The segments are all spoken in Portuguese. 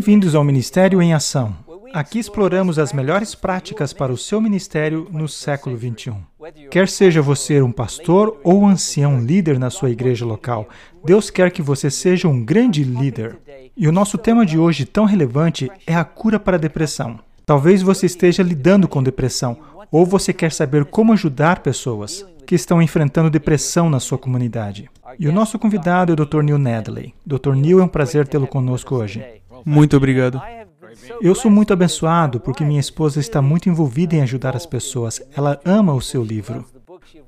Bem-vindos ao Ministério em Ação. Aqui exploramos as melhores práticas para o seu ministério no século 21. Quer seja você um pastor ou ancião líder na sua igreja local, Deus quer que você seja um grande líder. E o nosso tema de hoje, tão relevante, é a cura para a depressão. Talvez você esteja lidando com depressão, ou você quer saber como ajudar pessoas que estão enfrentando depressão na sua comunidade. E o nosso convidado é o Dr. Neil Nedley. Dr. Neil, é um prazer tê-lo conosco hoje. Muito obrigado. Eu sou muito abençoado porque minha esposa está muito envolvida em ajudar as pessoas. Ela ama o seu livro.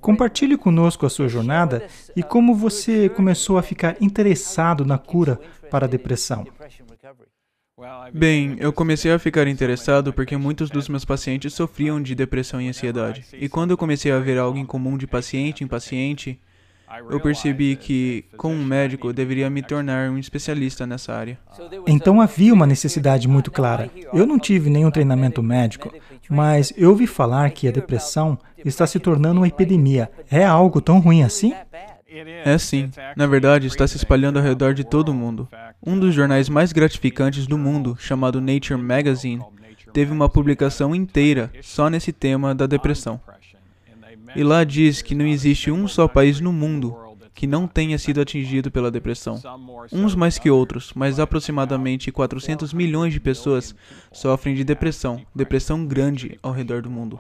Compartilhe conosco a sua jornada e como você começou a ficar interessado na cura para a depressão. Bem, eu comecei a ficar interessado porque muitos dos meus pacientes sofriam de depressão e ansiedade. E quando eu comecei a ver algo em comum de paciente em paciente, eu percebi que, como um médico, eu deveria me tornar um especialista nessa área. Então havia uma necessidade muito clara. Eu não tive nenhum treinamento médico, mas eu ouvi falar que a depressão está se tornando uma epidemia. É algo tão ruim assim? É sim. Na verdade, está se espalhando ao redor de todo o mundo. Um dos jornais mais gratificantes do mundo, chamado Nature Magazine, teve uma publicação inteira só nesse tema da depressão. E lá diz que não existe um só país no mundo que não tenha sido atingido pela depressão. Uns mais que outros, mas aproximadamente 400 milhões de pessoas sofrem de depressão, depressão grande ao redor do mundo.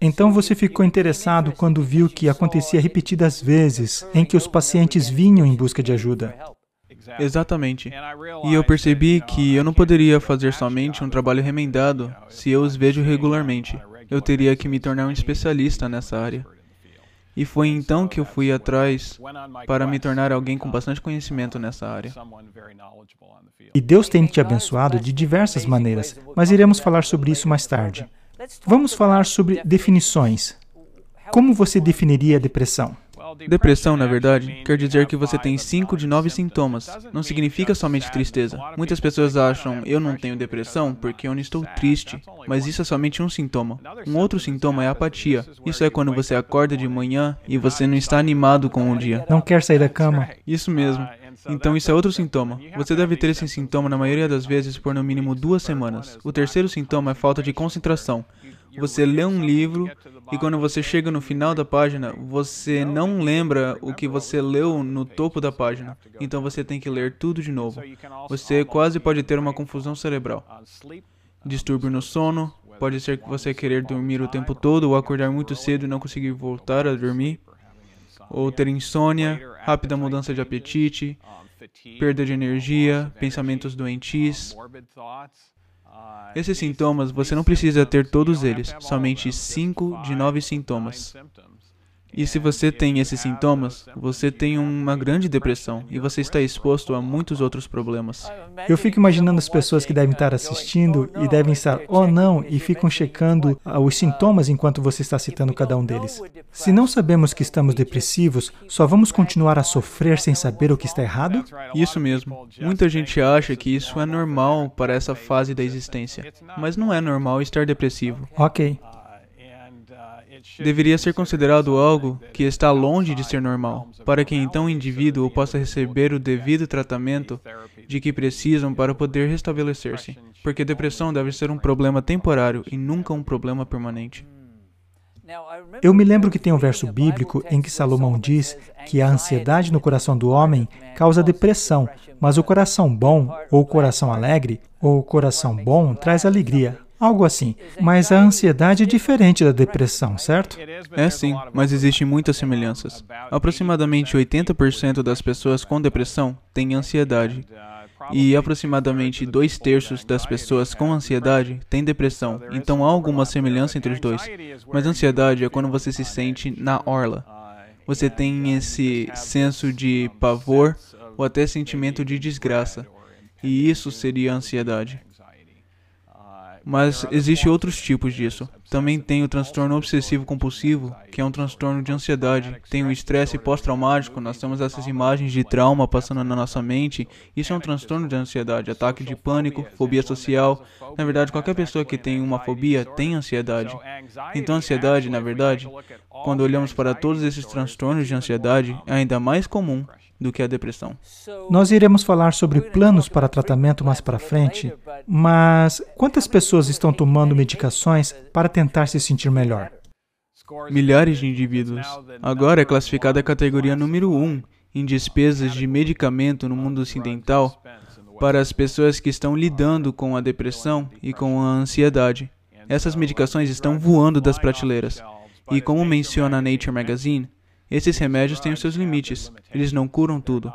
Então você ficou interessado quando viu que acontecia repetidas vezes em que os pacientes vinham em busca de ajuda. Exatamente. E eu percebi que eu não poderia fazer somente um trabalho remendado se eu os vejo regularmente. Eu teria que me tornar um especialista nessa área. E foi então que eu fui atrás para me tornar alguém com bastante conhecimento nessa área. E Deus tem te abençoado de diversas maneiras, mas iremos falar sobre isso mais tarde. Vamos falar sobre definições. Como você definiria a depressão? Depressão, na verdade, quer dizer que você tem 5 de 9 sintomas. Não significa somente tristeza. Muitas pessoas acham, eu não tenho depressão porque eu não estou triste. Mas isso é somente um sintoma. Um outro sintoma é apatia. Isso é quando você acorda de manhã e você não está animado com o dia. Não quer sair da cama? Isso mesmo. Então, isso é outro sintoma. Você deve ter esse sintoma na maioria das vezes por no mínimo duas semanas. O terceiro sintoma é falta de concentração. Você lê um livro e quando você chega no final da página, você não lembra o que você leu no topo da página. Então você tem que ler tudo de novo. Você quase pode ter uma confusão cerebral. Distúrbio no sono, pode ser que você querer dormir o tempo todo ou acordar muito cedo e não conseguir voltar a dormir. Ou ter insônia, rápida mudança de apetite, perda de energia, pensamentos doentis. Esses sintomas, você não precisa ter todos eles, somente 5 de 9 sintomas. E se você tem esses sintomas, você tem uma grande depressão e você está exposto a muitos outros problemas. Eu fico imaginando as pessoas que devem estar assistindo e devem estar, oh não, e ficam checando ah, os sintomas enquanto você está citando cada um deles. Se não sabemos que estamos depressivos, só vamos continuar a sofrer sem saber o que está errado? Isso mesmo. Muita gente acha que isso é normal para essa fase da existência, mas não é normal estar depressivo. Ok deveria ser considerado algo que está longe de ser normal, para que então o indivíduo possa receber o devido tratamento de que precisam para poder restabelecer-se, porque depressão deve ser um problema temporário e nunca um problema permanente. Eu me lembro que tem um verso bíblico em que Salomão diz que a ansiedade no coração do homem causa depressão, mas o coração bom, ou o coração alegre, ou o coração bom traz alegria. Algo assim. Mas a ansiedade é diferente da depressão, certo? É sim, mas existem muitas semelhanças. Aproximadamente 80% das pessoas com depressão têm ansiedade. E aproximadamente dois terços das pessoas com ansiedade têm depressão, então há alguma semelhança entre os dois. Mas ansiedade é quando você se sente na orla. Você tem esse senso de pavor ou até sentimento de desgraça. E isso seria ansiedade. Mas existem outros tipos disso. Também tem o transtorno obsessivo compulsivo, que é um transtorno de ansiedade. Tem o estresse pós-traumático, nós temos essas imagens de trauma passando na nossa mente. Isso é um transtorno de ansiedade, ataque de pânico, fobia social. Na verdade, qualquer pessoa que tem uma fobia tem ansiedade. Então, ansiedade, na verdade, quando olhamos para todos esses transtornos de ansiedade, é ainda mais comum do que a depressão. Nós iremos falar sobre planos para tratamento mais para frente, mas quantas pessoas estão tomando medicações para tentar se sentir melhor? Milhares de indivíduos. Agora é classificada a categoria número 1 um, em despesas de medicamento no mundo ocidental para as pessoas que estão lidando com a depressão e com a ansiedade. Essas medicações estão voando das prateleiras. E como menciona a Nature Magazine, esses remédios têm os seus limites. Eles não curam tudo.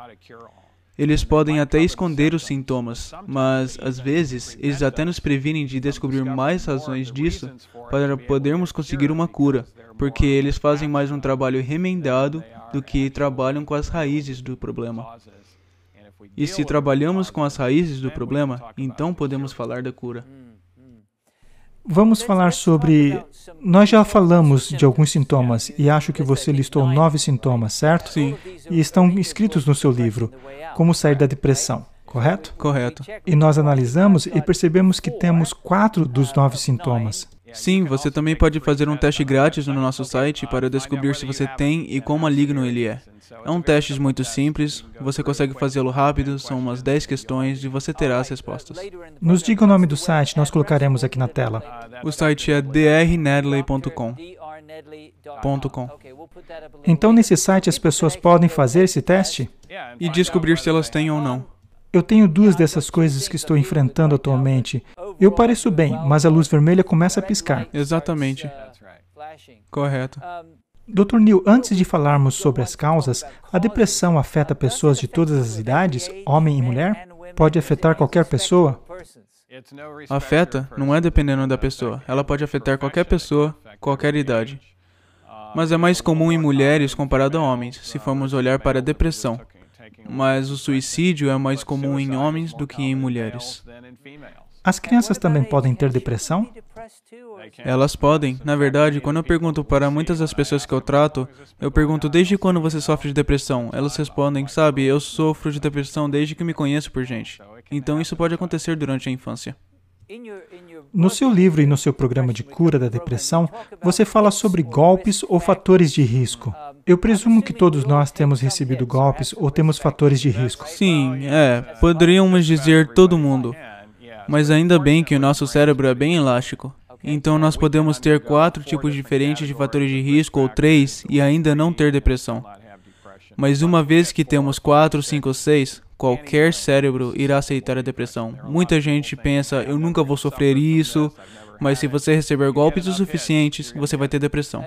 Eles podem até esconder os sintomas, mas às vezes eles até nos previnem de descobrir mais razões disso para podermos conseguir uma cura, porque eles fazem mais um trabalho remendado do que trabalham com as raízes do problema. E se trabalhamos com as raízes do problema, então podemos falar da cura. Vamos falar sobre. Nós já falamos de alguns sintomas e acho que você listou nove sintomas, certo? Sim. E estão escritos no seu livro, Como Sair da Depressão, correto? Correto. E nós analisamos e percebemos que temos quatro dos nove sintomas. Sim, você também pode fazer um teste grátis no nosso site para descobrir se você tem e quão maligno ele é. É um teste muito simples, você consegue fazê-lo rápido, são umas 10 questões e você terá as respostas. Nos diga o nome do site, nós colocaremos aqui na tela. O site é drnedley.com. Então, nesse site, as pessoas podem fazer esse teste? E descobrir se elas têm ou não. Eu tenho duas dessas coisas que estou enfrentando atualmente. Eu pareço bem, mas a luz vermelha começa a piscar. Exatamente. Correto. Dr. Neil, antes de falarmos sobre as causas, a depressão afeta pessoas de todas as idades, homem e mulher? Pode afetar qualquer pessoa? Afeta não é dependendo da pessoa. Ela pode afetar qualquer pessoa, qualquer idade. Mas é mais comum em mulheres comparado a homens, se formos olhar para a depressão. Mas o suicídio é mais comum em homens do que em mulheres. As crianças também podem ter depressão? Elas podem. Na verdade, quando eu pergunto para muitas das pessoas que eu trato, eu pergunto desde quando você sofre de depressão. Elas respondem, sabe, eu sofro de depressão desde que me conheço por gente. Então isso pode acontecer durante a infância. No seu livro e no seu programa de cura da depressão, você fala sobre golpes ou fatores de risco. Eu presumo que todos nós temos recebido golpes ou temos fatores de risco. Sim, é. Poderíamos dizer todo mundo. Mas ainda bem que o nosso cérebro é bem elástico. Então nós podemos ter quatro tipos diferentes de fatores de risco ou três e ainda não ter depressão. Mas uma vez que temos quatro, cinco ou seis, qualquer cérebro irá aceitar a depressão. Muita gente pensa, eu nunca vou sofrer isso, mas se você receber golpes o suficientes, você vai ter depressão.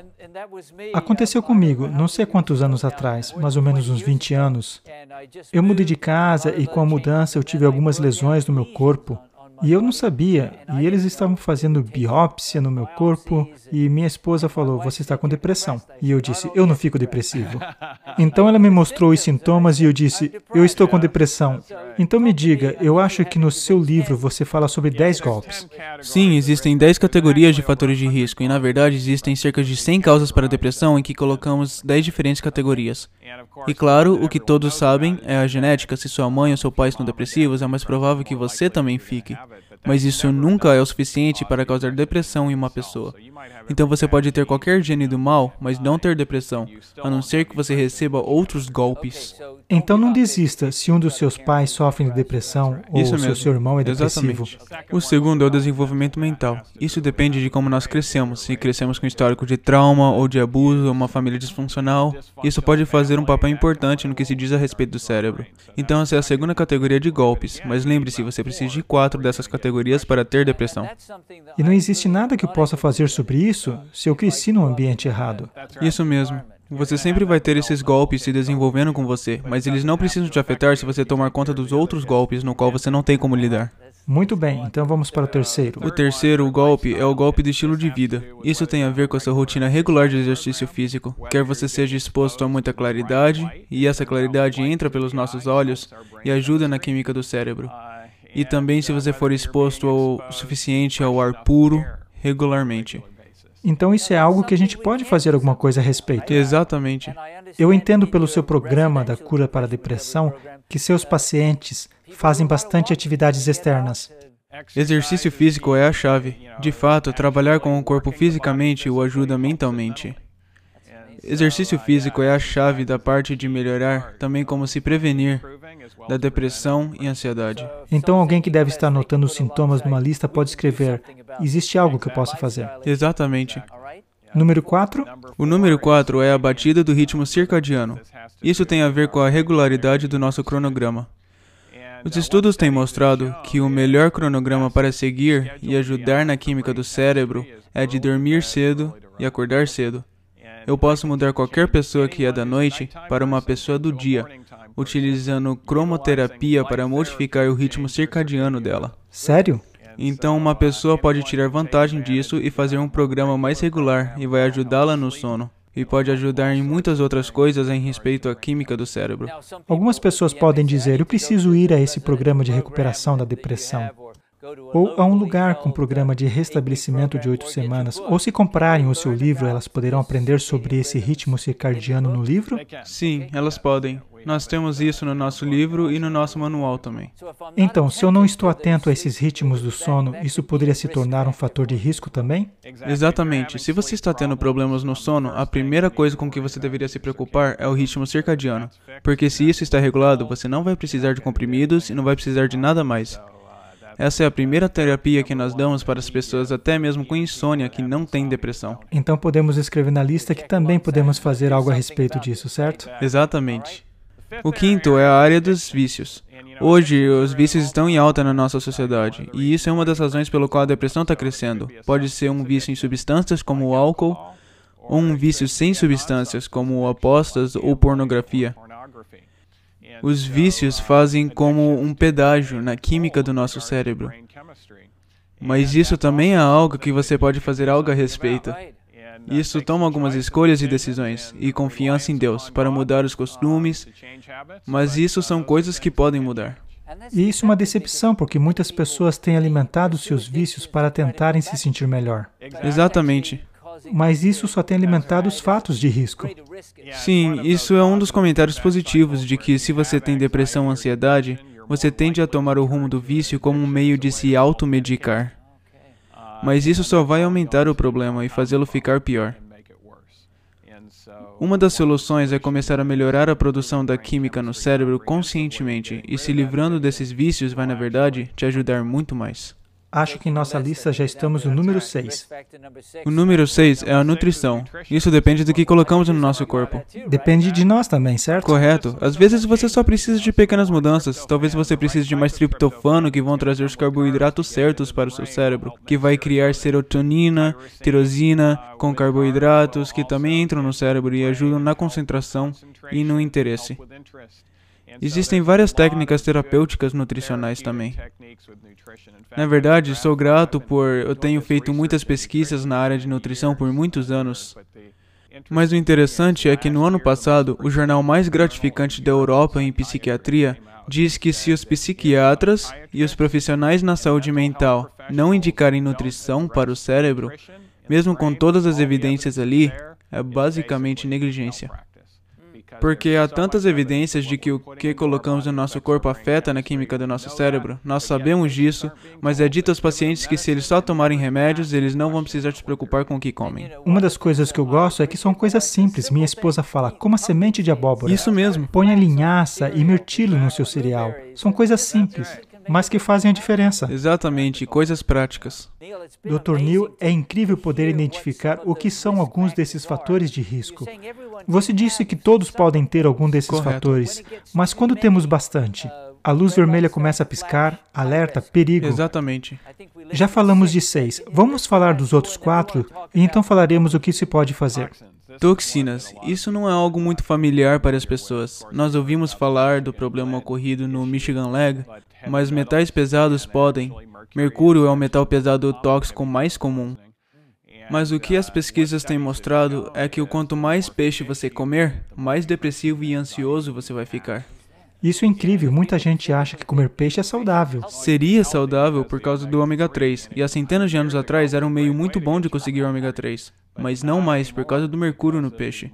Aconteceu comigo, não sei quantos anos atrás, mais ou menos uns 20 anos. Eu mudei de casa e com a mudança eu tive algumas lesões no meu corpo. E eu não sabia, e eles estavam fazendo biópsia no meu corpo, e minha esposa falou: Você está com depressão. E eu disse: Eu não fico depressivo. Então ela me mostrou os sintomas e eu disse: Eu estou com depressão. Então me diga, eu acho que no seu livro você fala sobre 10 golpes. Sim, existem 10 categorias de fatores de risco, e na verdade existem cerca de 100 causas para depressão em que colocamos 10 diferentes categorias. E claro, o que todos sabem é a genética. Se sua mãe ou seu pai estão depressivos, é mais provável que você também fique it. Mas isso nunca é o suficiente para causar depressão em uma pessoa. Então você pode ter qualquer gene do mal, mas não ter depressão, a não ser que você receba outros golpes. Então não desista se um dos seus pais sofre de depressão ou se o seu irmão é depressivo. Exatamente. O segundo é o desenvolvimento mental. Isso depende de como nós crescemos. Se crescemos com histórico de trauma ou de abuso ou uma família disfuncional, isso pode fazer um papel importante no que se diz a respeito do cérebro. Então essa é a segunda categoria de golpes, mas lembre-se, você precisa de quatro dessas categorias para ter depressão. E não existe nada que eu possa fazer sobre isso se eu cresci num ambiente errado. Isso mesmo. Você sempre vai ter esses golpes se desenvolvendo com você, mas eles não precisam te afetar se você tomar conta dos outros golpes no qual você não tem como lidar. Muito bem, então vamos para o terceiro. O terceiro golpe é o golpe do estilo de vida. Isso tem a ver com a sua rotina regular de exercício físico. Quer você seja exposto a muita claridade, e essa claridade entra pelos nossos olhos e ajuda na química do cérebro. E também se você for exposto o suficiente ao ar puro regularmente. Então isso é algo que a gente pode fazer alguma coisa a respeito. Exatamente. Eu entendo pelo seu programa da cura para a depressão que seus pacientes fazem bastante atividades externas. Exercício físico é a chave. De fato, trabalhar com o corpo fisicamente o ajuda mentalmente. Exercício físico é a chave da parte de melhorar, também como se prevenir da depressão e ansiedade. Então, alguém que deve estar anotando os sintomas numa lista pode escrever: Existe algo que eu possa fazer? Exatamente. Número 4. O número 4 é a batida do ritmo circadiano. Isso tem a ver com a regularidade do nosso cronograma. Os estudos têm mostrado que o melhor cronograma para seguir e ajudar na química do cérebro é de dormir cedo e acordar cedo. Eu posso mudar qualquer pessoa que é da noite para uma pessoa do dia, utilizando cromoterapia para modificar o ritmo circadiano dela. Sério? Então, uma pessoa pode tirar vantagem disso e fazer um programa mais regular e vai ajudá-la no sono. E pode ajudar em muitas outras coisas em respeito à química do cérebro. Algumas pessoas podem dizer: Eu preciso ir a esse programa de recuperação da depressão ou a um lugar com programa de restabelecimento de oito semanas, ou se comprarem o seu livro, elas poderão aprender sobre esse ritmo circadiano no livro? Sim, elas podem. Nós temos isso no nosso livro e no nosso manual também. Então, se eu não estou atento a esses ritmos do sono, isso poderia se tornar um fator de risco também? Exatamente. Se você está tendo problemas no sono, a primeira coisa com que você deveria se preocupar é o ritmo circadiano. Porque se isso está regulado, você não vai precisar de comprimidos e não vai precisar de nada mais. Essa é a primeira terapia que nós damos para as pessoas, até mesmo com insônia, que não têm depressão. Então podemos escrever na lista que também podemos fazer algo a respeito disso, certo? Exatamente. O quinto é a área dos vícios. Hoje, os vícios estão em alta na nossa sociedade, e isso é uma das razões pelo qual a depressão está crescendo. Pode ser um vício em substâncias, como o álcool, ou um vício sem substâncias, como apostas ou pornografia. Os vícios fazem como um pedágio na química do nosso cérebro. Mas isso também é algo que você pode fazer algo a respeito. Isso toma algumas escolhas e decisões e confiança em Deus para mudar os costumes, mas isso são coisas que podem mudar. E isso é uma decepção, porque muitas pessoas têm alimentado seus vícios para tentarem se sentir melhor. Exatamente. Mas isso só tem alimentado os fatos de risco. Sim, isso é um dos comentários positivos de que se você tem depressão ou ansiedade, você tende a tomar o rumo do vício como um meio de se automedicar. Mas isso só vai aumentar o problema e fazê-lo ficar pior. Uma das soluções é começar a melhorar a produção da química no cérebro conscientemente, e se livrando desses vícios vai, na verdade, te ajudar muito mais. Acho que em nossa lista já estamos no número 6. O número 6 é a nutrição. Isso depende do que colocamos no nosso corpo. Depende de nós também, certo? Correto. Às vezes você só precisa de pequenas mudanças. Talvez você precise de mais triptofano que vão trazer os carboidratos certos para o seu cérebro, que vai criar serotonina, tirosina com carboidratos que também entram no cérebro e ajudam na concentração e no interesse. Existem várias técnicas terapêuticas nutricionais também. Na verdade, sou grato por eu tenho feito muitas pesquisas na área de nutrição por muitos anos. Mas o interessante é que no ano passado, o jornal mais gratificante da Europa em psiquiatria diz que se os psiquiatras e os profissionais na saúde mental não indicarem nutrição para o cérebro, mesmo com todas as evidências ali, é basicamente negligência. Porque há tantas evidências de que o que colocamos no nosso corpo afeta na química do nosso cérebro. Nós sabemos disso, mas é dito aos pacientes que se eles só tomarem remédios, eles não vão precisar se preocupar com o que comem. Uma das coisas que eu gosto é que são coisas simples. Minha esposa fala, coma semente de abóbora. Isso mesmo. Ponha linhaça e mirtilo no seu cereal. São coisas simples mas que fazem a diferença. Exatamente, coisas práticas. Dr. Neil, é incrível poder identificar o que são alguns desses fatores de risco. Você disse que todos podem ter algum desses Correto. fatores, mas quando temos bastante, a luz vermelha começa a piscar, alerta, perigo. Exatamente. Já falamos de seis. Vamos falar dos outros quatro e então falaremos o que se pode fazer. Toxinas. Isso não é algo muito familiar para as pessoas. Nós ouvimos falar do problema ocorrido no Michigan Leg, mas metais pesados podem. Mercúrio é o metal pesado tóxico mais comum. Mas o que as pesquisas têm mostrado é que quanto mais peixe você comer, mais depressivo e ansioso você vai ficar. Isso é incrível. Muita gente acha que comer peixe é saudável. Seria saudável por causa do ômega 3, e há centenas de anos atrás era um meio muito bom de conseguir ômega 3, mas não mais por causa do mercúrio no peixe.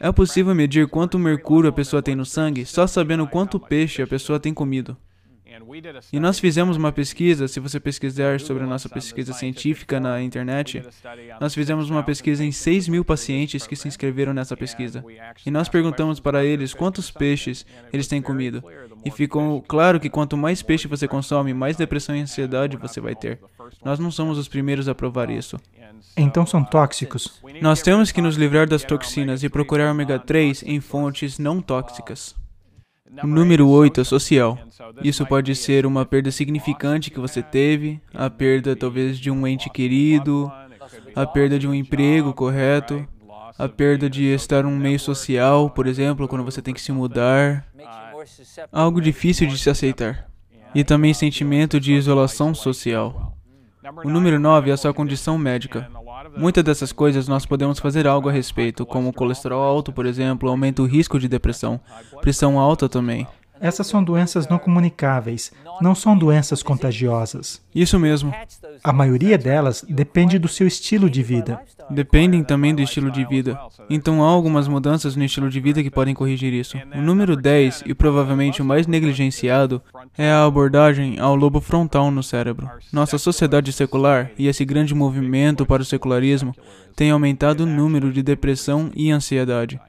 É possível medir quanto mercúrio a pessoa tem no sangue só sabendo quanto peixe a pessoa tem comido. E nós fizemos uma pesquisa, se você pesquisar sobre a nossa pesquisa científica na internet, nós fizemos uma pesquisa em 6 mil pacientes que se inscreveram nessa pesquisa. E nós perguntamos para eles quantos peixes eles têm comido. E ficou claro que quanto mais peixe você consome, mais depressão e ansiedade você vai ter. Nós não somos os primeiros a provar isso. Então são tóxicos. Nós temos que nos livrar das toxinas e procurar ômega 3 em fontes não tóxicas. O número 8 é social. Isso pode ser uma perda significante que você teve, a perda talvez de um ente querido, a perda de um emprego correto, a perda de estar em um meio social, por exemplo, quando você tem que se mudar, algo difícil de se aceitar. E também sentimento de isolação social. O número 9 é a sua condição médica. Muitas dessas coisas nós podemos fazer algo a respeito, como colesterol alto, por exemplo, aumenta o risco de depressão, pressão alta também. Essas são doenças não comunicáveis, não são doenças contagiosas. Isso mesmo. A maioria delas depende do seu estilo de vida. Dependem também do estilo de vida. Então há algumas mudanças no estilo de vida que podem corrigir isso. O número 10, e provavelmente o mais negligenciado, é a abordagem ao lobo frontal no cérebro. Nossa sociedade secular e esse grande movimento para o secularismo tem aumentado o número de depressão e ansiedade.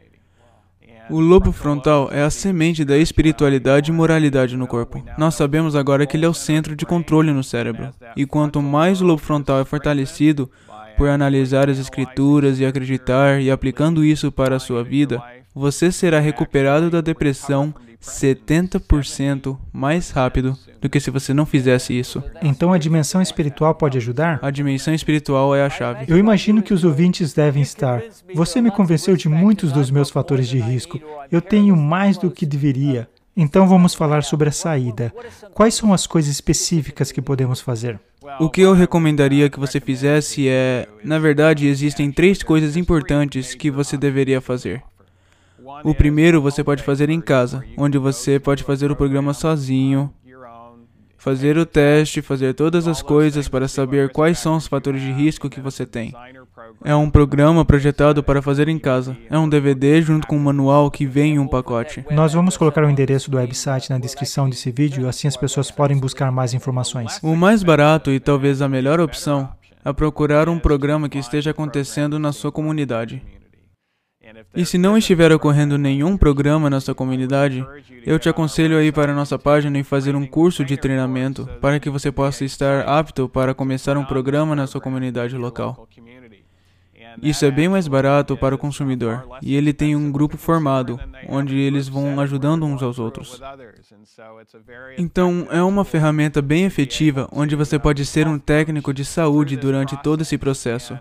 O lobo frontal é a semente da espiritualidade e moralidade no corpo. Nós sabemos agora que ele é o centro de controle no cérebro. E quanto mais o lobo frontal é fortalecido por analisar as escrituras e acreditar e aplicando isso para a sua vida, você será recuperado da depressão 70% mais rápido do que se você não fizesse isso. Então a dimensão espiritual pode ajudar? A dimensão espiritual é a chave. Eu imagino que os ouvintes devem estar. Você me convenceu de muitos dos meus fatores de risco. Eu tenho mais do que deveria. Então vamos falar sobre a saída. Quais são as coisas específicas que podemos fazer? O que eu recomendaria que você fizesse é, na verdade, existem três coisas importantes que você deveria fazer. O primeiro você pode fazer em casa, onde você pode fazer o programa sozinho, fazer o teste, fazer todas as coisas para saber quais são os fatores de risco que você tem. É um programa projetado para fazer em casa. É um DVD junto com um manual que vem em um pacote. Nós vamos colocar o endereço do website na descrição desse vídeo, assim as pessoas podem buscar mais informações. O mais barato e talvez a melhor opção é procurar um programa que esteja acontecendo na sua comunidade. E se não estiver ocorrendo nenhum programa na sua comunidade, eu te aconselho a ir para a nossa página e fazer um curso de treinamento para que você possa estar apto para começar um programa na sua comunidade local. Isso é bem mais barato para o consumidor e ele tem um grupo formado, onde eles vão ajudando uns aos outros. Então, é uma ferramenta bem efetiva onde você pode ser um técnico de saúde durante todo esse processo.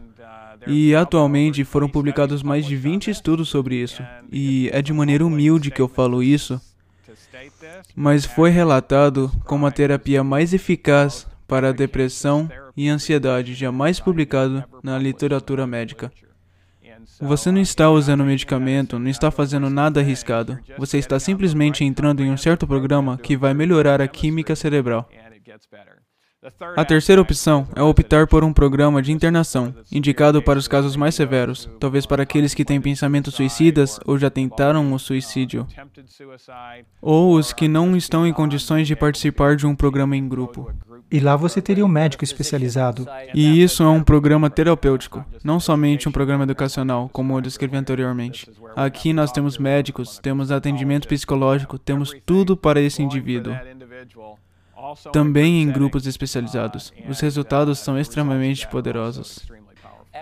E atualmente foram publicados mais de 20 estudos sobre isso. E é de maneira humilde que eu falo isso, mas foi relatado como a terapia mais eficaz para a depressão e ansiedade jamais publicado na literatura médica. Você não está usando medicamento, não está fazendo nada arriscado. Você está simplesmente entrando em um certo programa que vai melhorar a química cerebral. A terceira opção é optar por um programa de internação, indicado para os casos mais severos, talvez para aqueles que têm pensamentos suicidas ou já tentaram o suicídio, ou os que não estão em condições de participar de um programa em grupo. E lá você teria um médico especializado. E isso é um programa terapêutico, não somente um programa educacional, como eu descrevi anteriormente. Aqui nós temos médicos, temos atendimento psicológico, temos tudo para esse indivíduo também em grupos especializados. Os resultados são extremamente poderosos.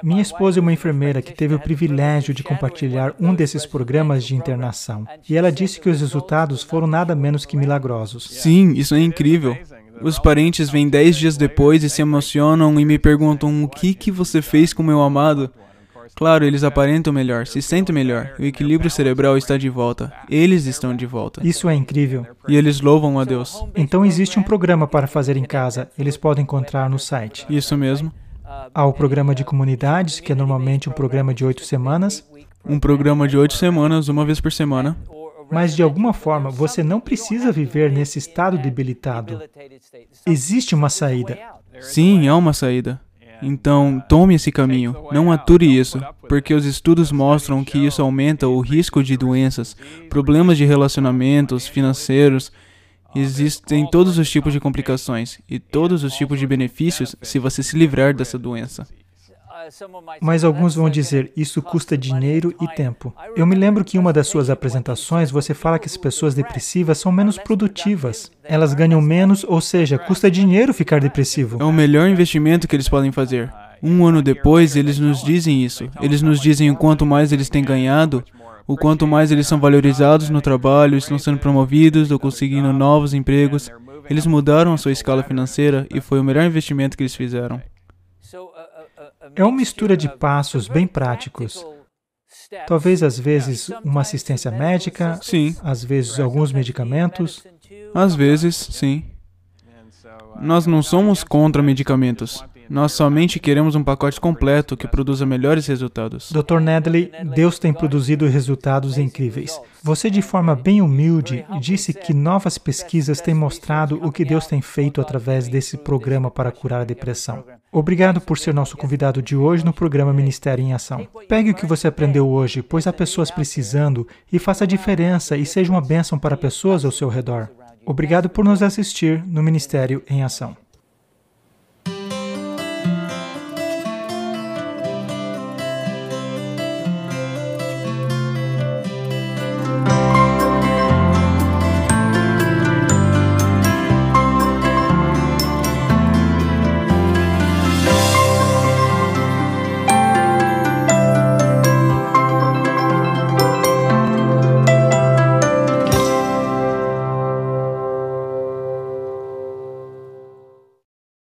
Minha esposa é uma enfermeira que teve o privilégio de compartilhar um desses programas de internação. E ela disse que os resultados foram nada menos que milagrosos. Sim, isso é incrível. Os parentes vêm dez dias depois e se emocionam e me perguntam o que, que você fez com meu amado. Claro, eles aparentam melhor, se sentem melhor. O equilíbrio cerebral está de volta. Eles estão de volta. Isso é incrível. E eles louvam a Deus. Então existe um programa para fazer em casa. Eles podem encontrar no site. Isso mesmo. Há o programa de comunidades, que é normalmente um programa de oito semanas. Um programa de oito semanas, uma vez por semana. Mas de alguma forma você não precisa viver nesse estado debilitado. Existe uma saída. Sim, há uma saída. Então, tome esse caminho, não ature isso, porque os estudos mostram que isso aumenta o risco de doenças, problemas de relacionamentos, financeiros Existem todos os tipos de complicações e todos os tipos de benefícios se você se livrar dessa doença. Mas alguns vão dizer, isso custa dinheiro e tempo. Eu me lembro que em uma das suas apresentações você fala que as pessoas depressivas são menos produtivas. Elas ganham menos, ou seja, custa dinheiro ficar depressivo. É o melhor investimento que eles podem fazer. Um ano depois, eles nos dizem isso. Eles nos dizem o quanto mais eles têm ganhado, o quanto mais eles são valorizados no trabalho, estão sendo promovidos ou conseguindo novos empregos. Eles mudaram a sua escala financeira e foi o melhor investimento que eles fizeram. É uma mistura de passos bem práticos. Talvez às vezes uma assistência médica, sim. Às vezes alguns medicamentos. Às vezes, sim. Nós não somos contra medicamentos. Nós somente queremos um pacote completo que produza melhores resultados. Dr. Nedley, Deus tem produzido resultados incríveis. Você, de forma bem humilde, disse que novas pesquisas têm mostrado o que Deus tem feito através desse programa para curar a depressão. Obrigado por ser nosso convidado de hoje no programa Ministério em Ação. Pegue o que você aprendeu hoje, pois há pessoas precisando, e faça a diferença e seja uma bênção para pessoas ao seu redor. Obrigado por nos assistir no Ministério em Ação.